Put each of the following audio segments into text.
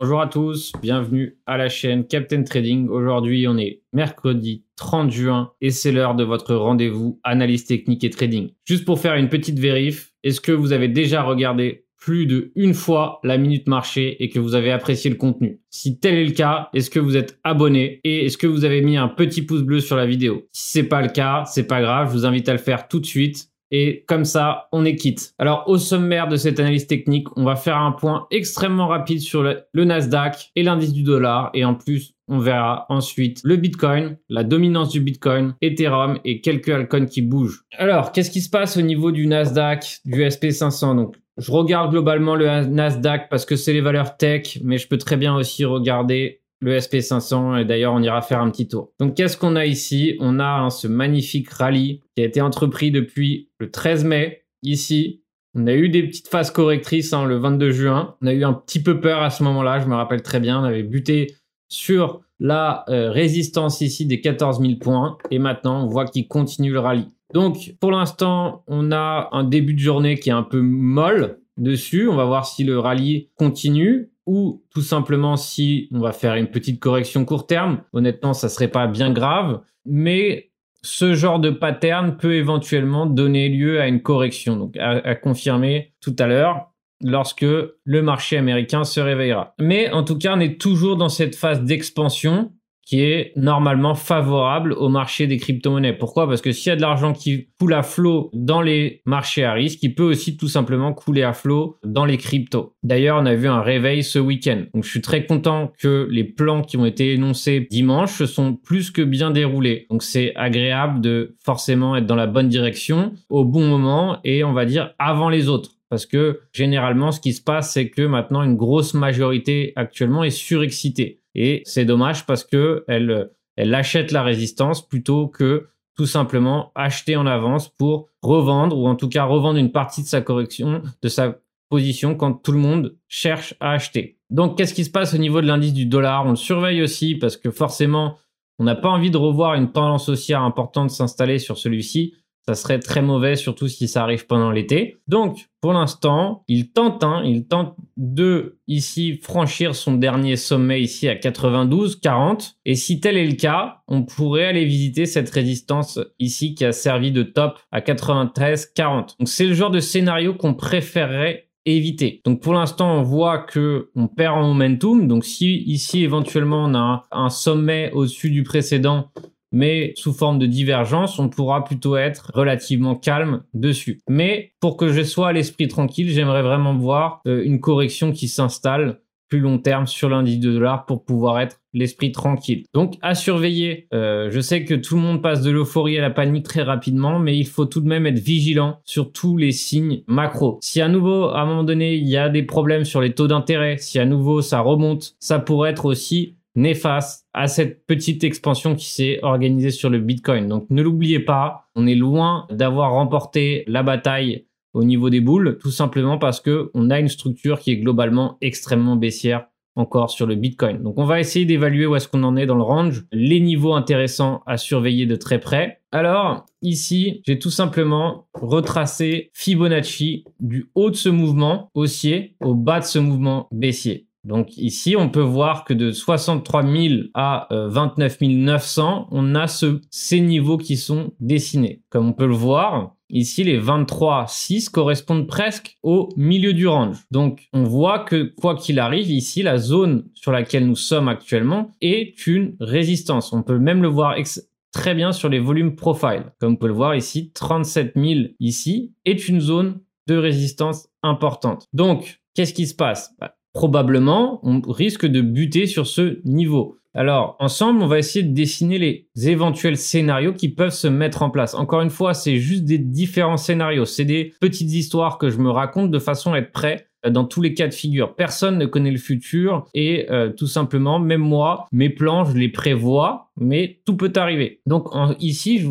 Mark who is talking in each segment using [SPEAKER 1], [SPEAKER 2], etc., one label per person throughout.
[SPEAKER 1] Bonjour à tous, bienvenue à la chaîne Captain Trading. Aujourd'hui, on est mercredi 30 juin et c'est l'heure de votre rendez-vous analyse technique et trading. Juste pour faire une petite vérif, est-ce que vous avez déjà regardé plus de une fois la minute marché et que vous avez apprécié le contenu? Si tel est le cas, est-ce que vous êtes abonné et est-ce que vous avez mis un petit pouce bleu sur la vidéo? Si c'est pas le cas, c'est pas grave, je vous invite à le faire tout de suite et comme ça, on est quitte. Alors, au sommaire de cette analyse technique, on va faire un point extrêmement rapide sur le, Nasdaq et l'indice du dollar. Et en plus, on verra ensuite le Bitcoin, la dominance du Bitcoin, Ethereum et quelques altcoins qui bougent. Alors, qu'est-ce qui se passe au niveau du Nasdaq, du SP500 Donc, je regarde globalement le Nasdaq parce que c'est les valeurs tech, mais je peux très bien aussi regarder le SP500 et d'ailleurs on ira faire un petit tour. Donc qu'est-ce qu'on a ici? On a hein, ce magnifique rallye qui a été entrepris depuis le 13 mai ici. On a eu des petites phases correctrices hein, le 22 juin. On a eu un petit peu peur à ce moment-là, je me rappelle très bien. On avait buté sur la euh, résistance ici des 14 000 points et maintenant on voit qu'il continue le rallye. Donc pour l'instant on a un début de journée qui est un peu molle dessus. On va voir si le rallye continue ou tout simplement si on va faire une petite correction court terme. Honnêtement, ça serait pas bien grave, mais ce genre de pattern peut éventuellement donner lieu à une correction. Donc à, confirmer tout à l'heure lorsque le marché américain se réveillera. Mais en tout cas, on est toujours dans cette phase d'expansion qui est normalement favorable au marché des crypto-monnaies. Pourquoi? Parce que s'il y a de l'argent qui coule à flot dans les marchés à risque, il peut aussi tout simplement couler à flot dans les cryptos. D'ailleurs, on a vu un réveil ce week-end. Donc je suis très content que les plans qui ont été énoncés dimanche se sont plus que bien déroulés. Donc c'est agréable de forcément être dans la bonne direction au bon moment et on va dire avant les autres. Parce que généralement, ce qui se passe, c'est que maintenant, une grosse majorité actuellement est surexcitée. Et c'est dommage parce que elle, elle achète la résistance plutôt que tout simplement acheter en avance pour revendre ou en tout cas revendre une partie de sa correction, de sa position quand tout le monde cherche à acheter. Donc qu'est-ce qui se passe au niveau de l'indice du dollar? On le surveille aussi parce que forcément on n'a pas envie de revoir une tendance haussière importante s'installer sur celui-ci ça serait très mauvais, surtout si ça arrive pendant l'été. Donc, pour l'instant, il tente, hein, il tente de ici franchir son dernier sommet ici à 92, 40. Et si tel est le cas, on pourrait aller visiter cette résistance ici qui a servi de top à 93, 40. Donc, c'est le genre de scénario qu'on préférerait éviter. Donc pour l'instant, on voit que on perd en momentum. Donc si ici éventuellement on a un sommet au-dessus du précédent, mais sous forme de divergence, on pourra plutôt être relativement calme dessus. Mais pour que je sois à l'esprit tranquille, j'aimerais vraiment voir euh, une correction qui s'installe plus long terme sur l'indice de dollars pour pouvoir être l'esprit tranquille. Donc à surveiller, euh, je sais que tout le monde passe de l'euphorie à la panique très rapidement, mais il faut tout de même être vigilant sur tous les signes macro. Si à nouveau, à un moment donné, il y a des problèmes sur les taux d'intérêt, si à nouveau ça remonte, ça pourrait être aussi néfaste à cette petite expansion qui s'est organisée sur le Bitcoin. Donc ne l'oubliez pas, on est loin d'avoir remporté la bataille au niveau des boules, tout simplement parce que on a une structure qui est globalement extrêmement baissière encore sur le Bitcoin. Donc on va essayer d'évaluer où est-ce qu'on en est dans le range, les niveaux intéressants à surveiller de très près. Alors ici, j'ai tout simplement retracé Fibonacci du haut de ce mouvement haussier au bas de ce mouvement baissier. Donc ici, on peut voir que de 63 000 à 29 euh, 900, on a ce, ces niveaux qui sont dessinés. Comme on peut le voir, ici, les 23,6 correspondent presque au milieu du range. Donc on voit que quoi qu'il arrive, ici, la zone sur laquelle nous sommes actuellement est une résistance. On peut même le voir très bien sur les volumes profile. Comme on peut le voir ici, 37 000 ici est une zone de résistance importante. Donc, qu'est-ce qui se passe? Bah, probablement, on risque de buter sur ce niveau. Alors, ensemble, on va essayer de dessiner les éventuels scénarios qui peuvent se mettre en place. Encore une fois, c'est juste des différents scénarios. C'est des petites histoires que je me raconte de façon à être prêt euh, dans tous les cas de figure. Personne ne connaît le futur et euh, tout simplement, même moi, mes plans, je les prévois, mais tout peut arriver. Donc ici, je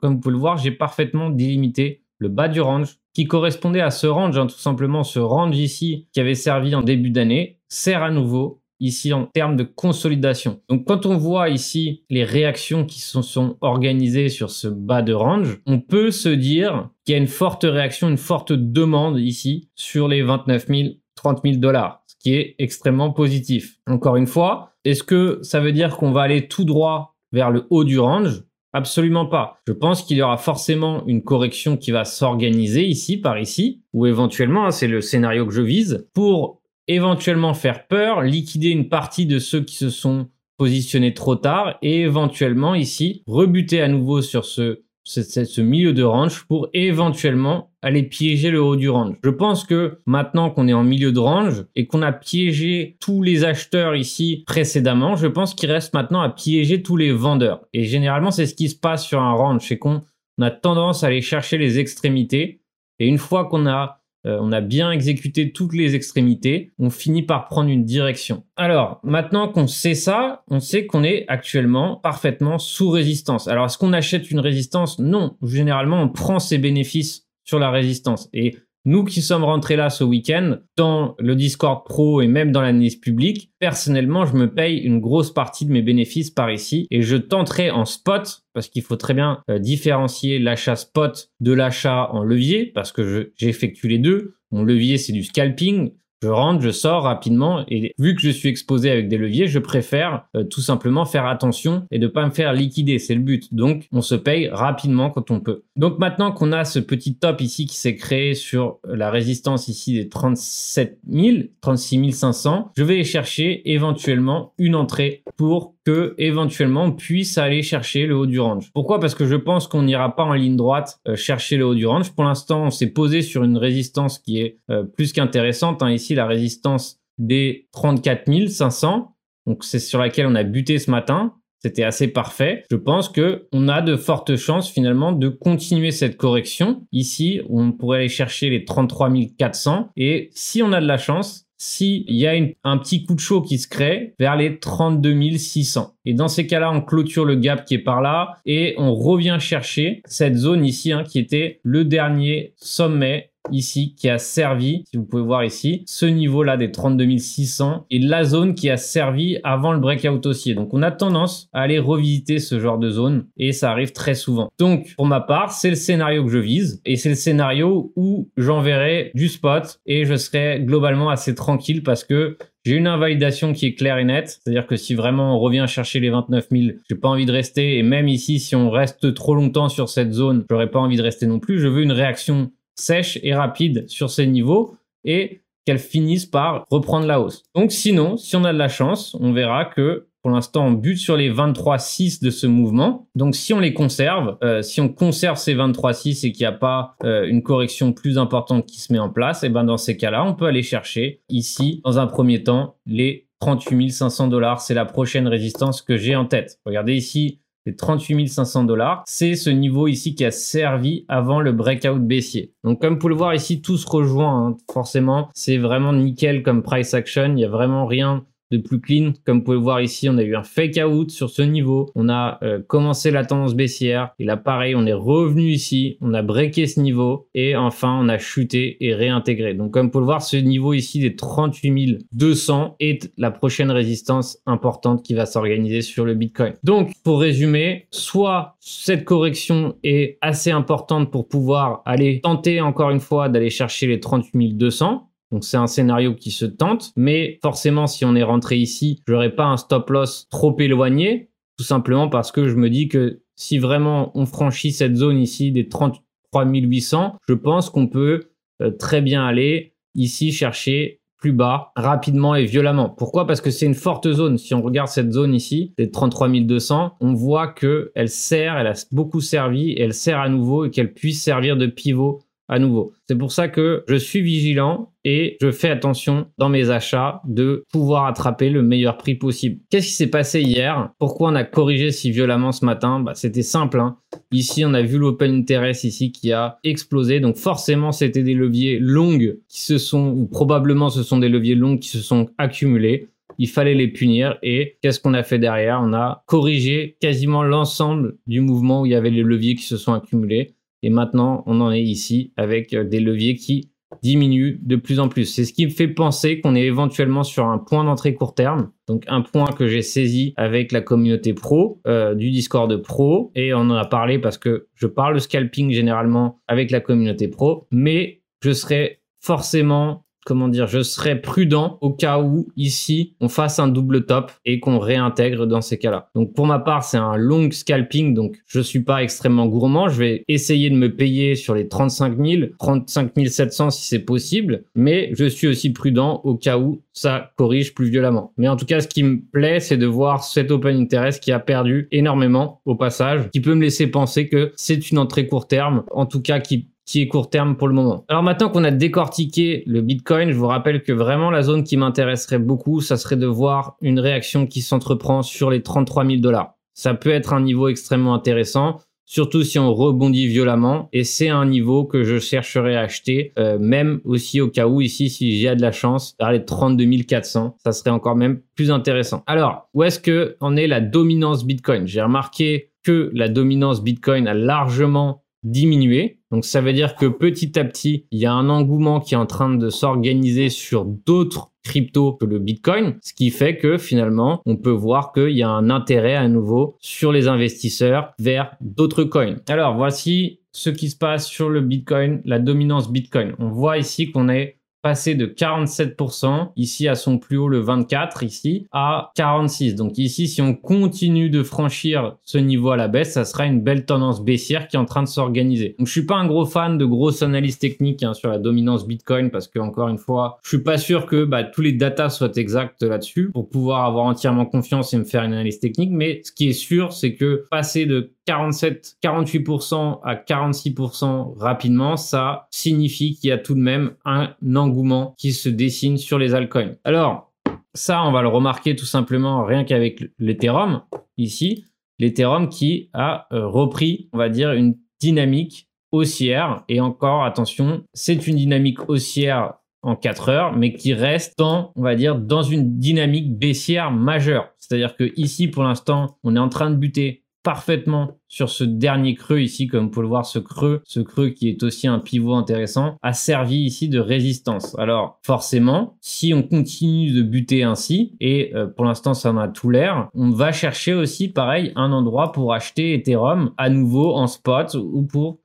[SPEAKER 1] comme vous pouvez le voir, j'ai parfaitement délimité le bas du range, correspondait à ce range, hein, tout simplement ce range ici qui avait servi en début d'année, sert à nouveau ici en termes de consolidation. Donc quand on voit ici les réactions qui se sont organisées sur ce bas de range, on peut se dire qu'il y a une forte réaction, une forte demande ici sur les 29 000, 30 000 dollars qui est extrêmement positif. Encore une fois, est-ce que ça veut dire qu'on va aller tout droit vers le haut du range? Absolument pas. Je pense qu'il y aura forcément une correction qui va s'organiser ici, par ici, ou éventuellement, hein, c'est le scénario que je vise, pour éventuellement faire peur, liquider une partie de ceux qui se sont positionnés trop tard et éventuellement ici rebuter à nouveau sur ce ce, milieu de range pour éventuellement aller piéger le haut du range. Je pense que maintenant qu'on est en milieu de range et qu'on a piégé tous les acheteurs ici précédemment, je pense qu'il reste maintenant à piéger tous les vendeurs. Et généralement, c'est ce qui se passe sur un range, c'est qu'on a tendance à aller chercher les extrémités. Et une fois qu'on a euh, on a bien exécuté toutes les extrémités, on finit par prendre une direction. Alors, maintenant qu'on sait ça, on sait qu'on est actuellement parfaitement sous résistance. Alors, est-ce qu'on achète une résistance? Non. Généralement, on prend ses bénéfices sur la résistance. Et nous qui sommes rentrés là ce week-end, dans le Discord Pro et même dans l'analyse publique, personnellement, je me paye une grosse partie de mes bénéfices par ici et je tenterai en spot, parce qu'il faut très bien euh, différencier l'achat spot de l'achat en levier, parce que j'effectue les deux. Mon levier, c'est du scalping je rentre, je sors rapidement et vu que je suis exposé avec des leviers, je préfère euh, tout simplement faire attention et de pas me faire liquider, c'est le but. Donc on se paye rapidement quand on peut. Donc maintenant qu'on a ce petit top ici qui s'est créé sur la résistance ici des 37 000, 36 500, je vais chercher éventuellement une entrée pour que éventuellement on puisse aller chercher le haut du range. Pourquoi? Parce que je pense qu'on n'ira pas en ligne droite euh, chercher le haut du range. Pour l'instant, on s'est posé sur une résistance qui est euh, plus qu'intéressante. Hein. Ici, la résistance des 34 500. Donc c'est sur laquelle on a buté ce matin. C'était assez parfait. Je pense que on a de fortes chances finalement de continuer cette correction. Ici, on pourrait aller chercher les 33 400 et si on a de la chance, s'il y a un petit coup de chaud qui se crée vers les 32 600. Et dans ces cas-là, on clôture le gap qui est par là et on revient chercher cette zone ici hein, qui était le dernier sommet ici qui a servi, si vous pouvez voir ici, ce niveau-là des 32 600 et la zone qui a servi avant le breakout haussier. Donc on a tendance à aller revisiter ce genre de zone et ça arrive très souvent. Donc pour ma part, c'est le scénario que je vise et c'est le scénario où j'enverrai du spot et je serai globalement assez tranquille parce que j'ai une invalidation qui est claire et nette, c'est-à-dire que si vraiment on revient chercher les 29 000, j'ai pas envie de rester. Et même ici, si on reste trop longtemps sur cette zone, j'aurais pas envie de rester non plus. Je veux une réaction sèche et rapide sur ces niveaux et qu'elles finissent par reprendre la hausse. Donc sinon, si on a de la chance, on verra que pour l'instant, on bute sur les 23,6 de ce mouvement. Donc si on les conserve, euh, si on conserve ces 23,6 et qu'il n'y a pas euh, une correction plus importante qui se met en place, et eh ben dans ces cas-là, on peut aller chercher ici, dans un premier temps, les 38 500 dollars. C'est la prochaine résistance que j'ai en tête. Regardez ici, 38 500 dollars. C'est ce niveau ici qui a servi avant le breakout baissier. Donc comme vous pouvez le voir ici, tout se rejoint. Hein. Forcément, c'est vraiment nickel comme price action. Il n'y a vraiment rien de plus clean. Comme vous pouvez le voir ici, on a eu un fake out sur ce niveau. On a euh, commencé la tendance baissière. Et là, pareil, on est revenu ici. On a breaké ce niveau. Et enfin, on a chuté et réintégré. Donc, comme vous pouvez le voir, ce niveau ici des 38 200 est la prochaine résistance importante qui va s'organiser sur le Bitcoin. Donc, pour résumer, soit cette correction est assez importante pour pouvoir aller tenter encore une fois d'aller chercher les 38 200 donc c'est un scénario qui se tente, mais forcément si on est rentré ici, je n'aurai pas un stop loss trop éloigné, tout simplement parce que je me dis que si vraiment on franchit cette zone ici des 33 800, je pense qu'on peut euh, très bien aller ici chercher plus bas rapidement et violemment. Pourquoi? Parce que c'est une forte zone. Si on regarde cette zone ici, des 33 200, on voit que elle sert, elle a beaucoup servi elle sert à nouveau et qu'elle puisse servir de pivot à nouveau. C'est pour ça que je suis vigilant et je fais attention dans mes achats de pouvoir attraper le meilleur prix possible. Qu'est-ce qui s'est passé hier? Pourquoi on a corrigé si violemment ce matin? Bah, C'était simple. Hein. Ici, on a vu l'open interest ici qui a explosé. Donc forcément, c'était des leviers longs qui se sont, ou probablement ce sont des leviers longs qui se sont accumulés il fallait les punir et qu'est-ce qu'on a fait derrière? On a corrigé quasiment l'ensemble du mouvement où il y avait les leviers qui se sont accumulés. Et maintenant, on en est ici avec euh, des leviers qui diminuent de plus en plus. C'est ce qui me fait penser qu'on est éventuellement sur un point d'entrée court terme. Donc un point que j'ai saisi avec la communauté pro euh, du Discord pro. Et on en a parlé parce que je parle scalping généralement avec la communauté pro. Mais je serais forcément comment dire, je serais prudent au cas où ici on fasse un double top et qu'on réintègre dans ces cas-là. Donc pour ma part, c'est un long scalping, donc je suis pas extrêmement gourmand. Je vais essayer de me payer sur les 35 000, 35 700 si c'est possible, mais je suis aussi prudent au cas où ça corrige plus violemment. Mais en tout cas, ce qui me plaît, c'est de voir cet open interest qui a perdu énormément au passage, qui peut me laisser penser que c'est une entrée court terme, en tout cas qui qui est court terme pour le moment. Alors maintenant qu'on a décortiqué le Bitcoin, je vous rappelle que vraiment la zone qui m'intéresserait beaucoup, ça serait de voir une réaction qui s'entreprend sur les 33 000 dollars. Ça peut être un niveau extrêmement intéressant, surtout si on rebondit violemment. Et c'est un niveau que je chercherai à acheter, euh, même aussi au cas où ici, si j'ai de la chance, vers les 32 400, ça serait encore même plus intéressant. Alors, où est-ce que en est la dominance Bitcoin? J'ai remarqué que la dominance Bitcoin a largement diminué. Donc ça veut dire que petit à petit, il y a un engouement qui est en train de s'organiser sur d'autres cryptos que le Bitcoin, ce qui fait que finalement, on peut voir qu'il y a un intérêt à nouveau sur les investisseurs vers d'autres coins. Alors voici ce qui se passe sur le Bitcoin, la dominance Bitcoin. On voit ici qu'on est passé de 47% ici à son plus haut le 24 ici à 46. Donc ici si on continue de franchir ce niveau à la baisse, ça sera une belle tendance baissière qui est en train de s'organiser. Donc je suis pas un gros fan de grosses analyses techniques hein, sur la dominance Bitcoin parce que encore une fois, je suis pas sûr que bah, tous les datas soient exacts là-dessus pour pouvoir avoir entièrement confiance et me faire une analyse technique. Mais ce qui est sûr, c'est que passer de 47, 48% à 46% rapidement, ça signifie qu'il y a tout de même un engouement qui se dessine sur les altcoins. Alors, ça, on va le remarquer tout simplement rien qu'avec l'Ethereum ici. L'Ethereum qui a euh, repris, on va dire, une dynamique haussière. Et encore, attention, c'est une dynamique haussière en 4 heures, mais qui reste dans, on va dire, dans une dynamique baissière majeure. C'est-à-dire que ici, pour l'instant, on est en train de buter parfaitement sur ce dernier creux ici, comme vous pouvez le voir, ce creux, ce creux qui est aussi un pivot intéressant, a servi ici de résistance. Alors forcément, si on continue de buter ainsi, et euh, pour l'instant ça en a tout l'air, on va chercher aussi pareil un endroit pour acheter Ethereum à nouveau en spot ou pour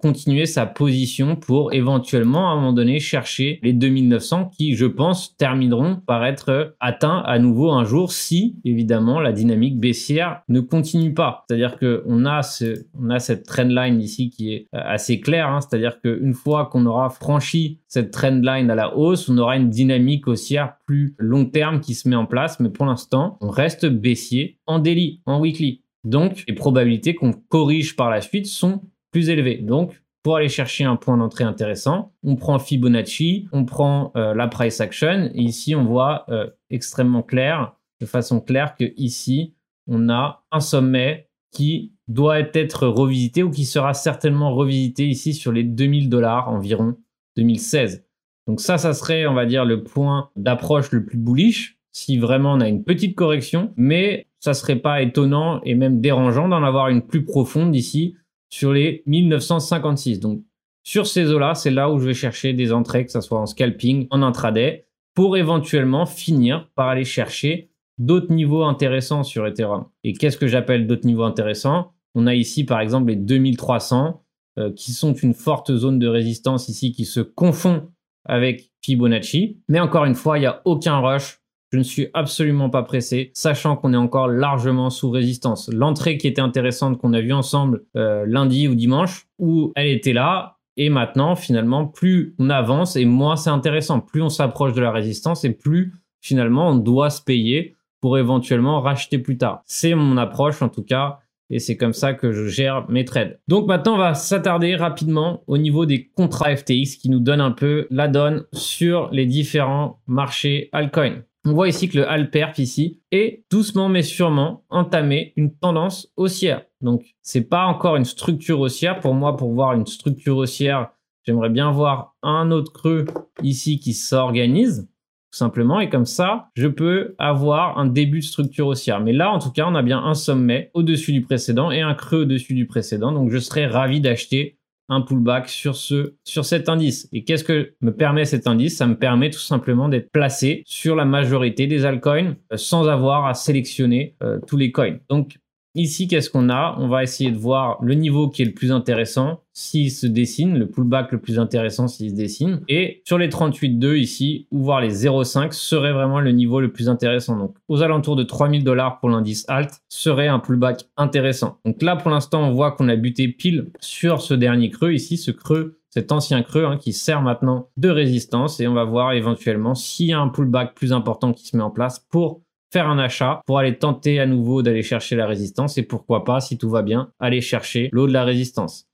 [SPEAKER 1] continuer sa position pour éventuellement à un moment donné chercher les 2900 qui, je pense, termineront par être atteints à nouveau un jour si, évidemment, la dynamique baissière ne continue pas. C'est-à-dire que on a ce, on a cette trendline ici qui est euh, assez claire. Hein. C'est-à-dire qu'une fois qu'on aura franchi cette trendline à la hausse, on aura une dynamique haussière plus long terme qui se met en place. Mais pour l'instant, on reste baissier en daily, en weekly. Donc, les probabilités qu'on corrige par la suite sont plus élevé. Donc, pour aller chercher un point d'entrée intéressant, on prend Fibonacci, on prend euh, la price action. Et ici, on voit euh, extrêmement clair, de façon claire, que ici, on a un sommet qui doit être revisité ou qui sera certainement revisité ici sur les 2000 dollars environ 2016. Donc ça, ça serait, on va dire, le point d'approche le plus bullish si vraiment on a une petite correction, mais ça serait pas étonnant et même dérangeant d'en avoir une plus profonde ici sur les 1956. Donc, sur ces eaux-là, c'est là où je vais chercher des entrées, que ce soit en scalping, en intraday, pour éventuellement finir par aller chercher d'autres niveaux intéressants sur Ethereum. Et qu'est-ce que j'appelle d'autres niveaux intéressants? On a ici, par exemple, les 2300, euh, qui sont une forte zone de résistance ici, qui se confond avec Fibonacci. Mais encore une fois, il n'y a aucun rush je ne suis absolument pas pressé, sachant qu'on est encore largement sous résistance. L'entrée qui était intéressante qu'on a vue ensemble euh, lundi ou dimanche, où elle était là, et maintenant, finalement, plus on avance et moins c'est intéressant. Plus on s'approche de la résistance et plus finalement on doit se payer pour éventuellement racheter plus tard. C'est mon approche en tout cas et c'est comme ça que je gère mes trades. Donc maintenant, on va s'attarder rapidement au niveau des contrats FTX qui nous donnent un peu la donne sur les différents marchés altcoins. On voit ici que le Alperf ici est doucement mais sûrement entamé une tendance haussière. Donc c'est pas encore une structure haussière. Pour moi, pour voir une structure haussière, j'aimerais bien voir un autre creux ici qui s'organise tout simplement et comme ça je peux avoir un début de structure haussière mais là en tout cas on a bien un sommet au-dessus du précédent et un creux au-dessus du précédent donc je serais ravi d'acheter un pullback sur ce sur cet indice. Et qu'est-ce que me permet cet indice? Ça me permet tout simplement d'être placé sur la majorité des altcoins euh, sans avoir à sélectionner euh, tous les coins. Donc Ici, qu'est-ce qu'on a? On va essayer de voir le niveau qui est le plus intéressant, s'il se dessine, le pullback le plus intéressant s'il se dessine. Et sur les 38,2 ici, ou voir les 0,5 serait vraiment le niveau le plus intéressant. Donc aux alentours de 3000 dollars pour l'indice alt serait un pullback intéressant. Donc là, pour l'instant, on voit qu'on a buté pile sur ce dernier creux ici, ce creux cet ancien creux hein, qui sert maintenant de résistance et on va voir éventuellement s'il y a un pullback plus important qui se met en place pour faire un achat pour aller tenter à nouveau d'aller chercher la résistance et pourquoi pas, si tout va bien, aller chercher l'eau de la résistance.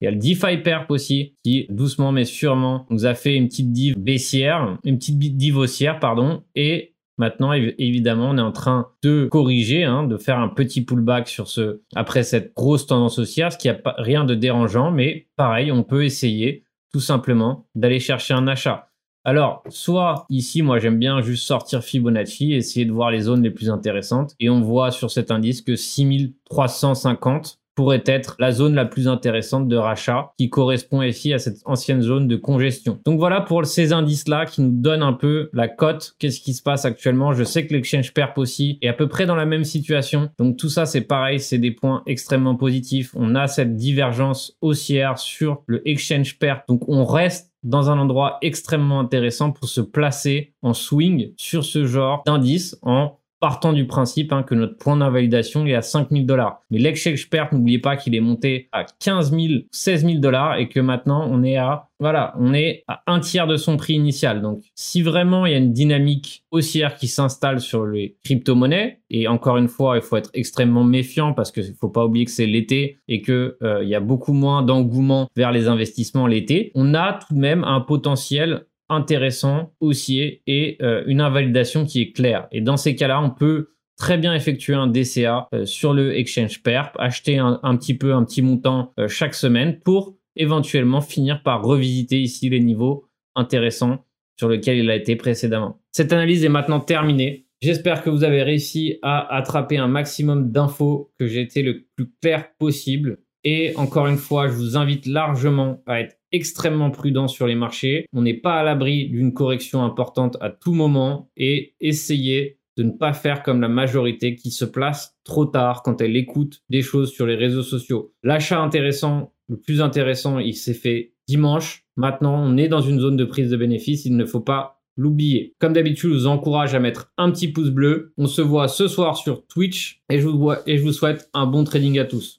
[SPEAKER 1] Il y a le DeFi Perp aussi, qui doucement mais sûrement nous a fait une petite div baissière, une petite div haussière, pardon, et Maintenant, évidemment, on est en train de corriger, hein, de faire un petit pullback sur ce, après cette grosse tendance haussière, ce qui a rien de dérangeant, mais pareil, on peut essayer tout simplement d'aller chercher un achat. Alors, soit ici, moi j'aime bien juste sortir Fibonacci, essayer de voir les zones les plus intéressantes. Et on voit sur cet indice que 6350 pourrait être la zone la plus intéressante de rachat qui correspond ici à cette ancienne zone de congestion. Donc voilà pour ces indices-là qui nous donnent un peu la cote. Qu'est-ce qui se passe actuellement? Je sais que l'exchange perp aussi est à peu près dans la même situation. Donc tout ça, c'est pareil, c'est des points extrêmement positifs. On a cette divergence haussière sur le exchange perp. Donc on reste dans un endroit extrêmement intéressant pour se placer en swing sur ce genre d'indice en partant du principe hein, que notre point d'invalidation est à 5000 dollars. Mais l'exchange perte, n'oubliez pas qu'il est monté à 15 000, 16 000 dollars et que maintenant on est à, voilà, on est à un tiers de son prix initial. Donc, si vraiment il y a une dynamique haussière qui s'installe sur les crypto-monnaies, et encore une fois, il faut être extrêmement méfiant parce qu'il faut pas oublier que c'est l'été et que euh, il y a beaucoup moins d'engouement vers les investissements l'été, on a tout de même un potentiel intéressant, haussier et euh, une invalidation qui est claire. Et dans ces cas-là, on peut très bien effectuer un DCA euh, sur le exchange perp, acheter un, petit peu, un petit montant euh, chaque semaine pour éventuellement finir par revisiter ici les niveaux intéressants sur lesquels il a été précédemment. Cette analyse est maintenant terminée. J'espère que vous avez réussi à attraper un maximum d'infos, que j'ai été le plus clair possible. Et encore une fois, je vous invite largement à être extrêmement prudent sur les marchés. On n'est pas à l'abri d'une correction importante à tout moment et essayez de ne pas faire comme la majorité qui se place trop tard quand elle écoute des choses sur les réseaux sociaux. L'achat intéressant, le plus intéressant, il s'est fait dimanche. Maintenant, on est dans une zone de prise de bénéfice. Il ne faut pas l'oublier. Comme d'habitude, je vous encourage à mettre un petit pouce bleu. On se voit ce soir sur Twitch et je vous, et je vous souhaite un bon trading à tous.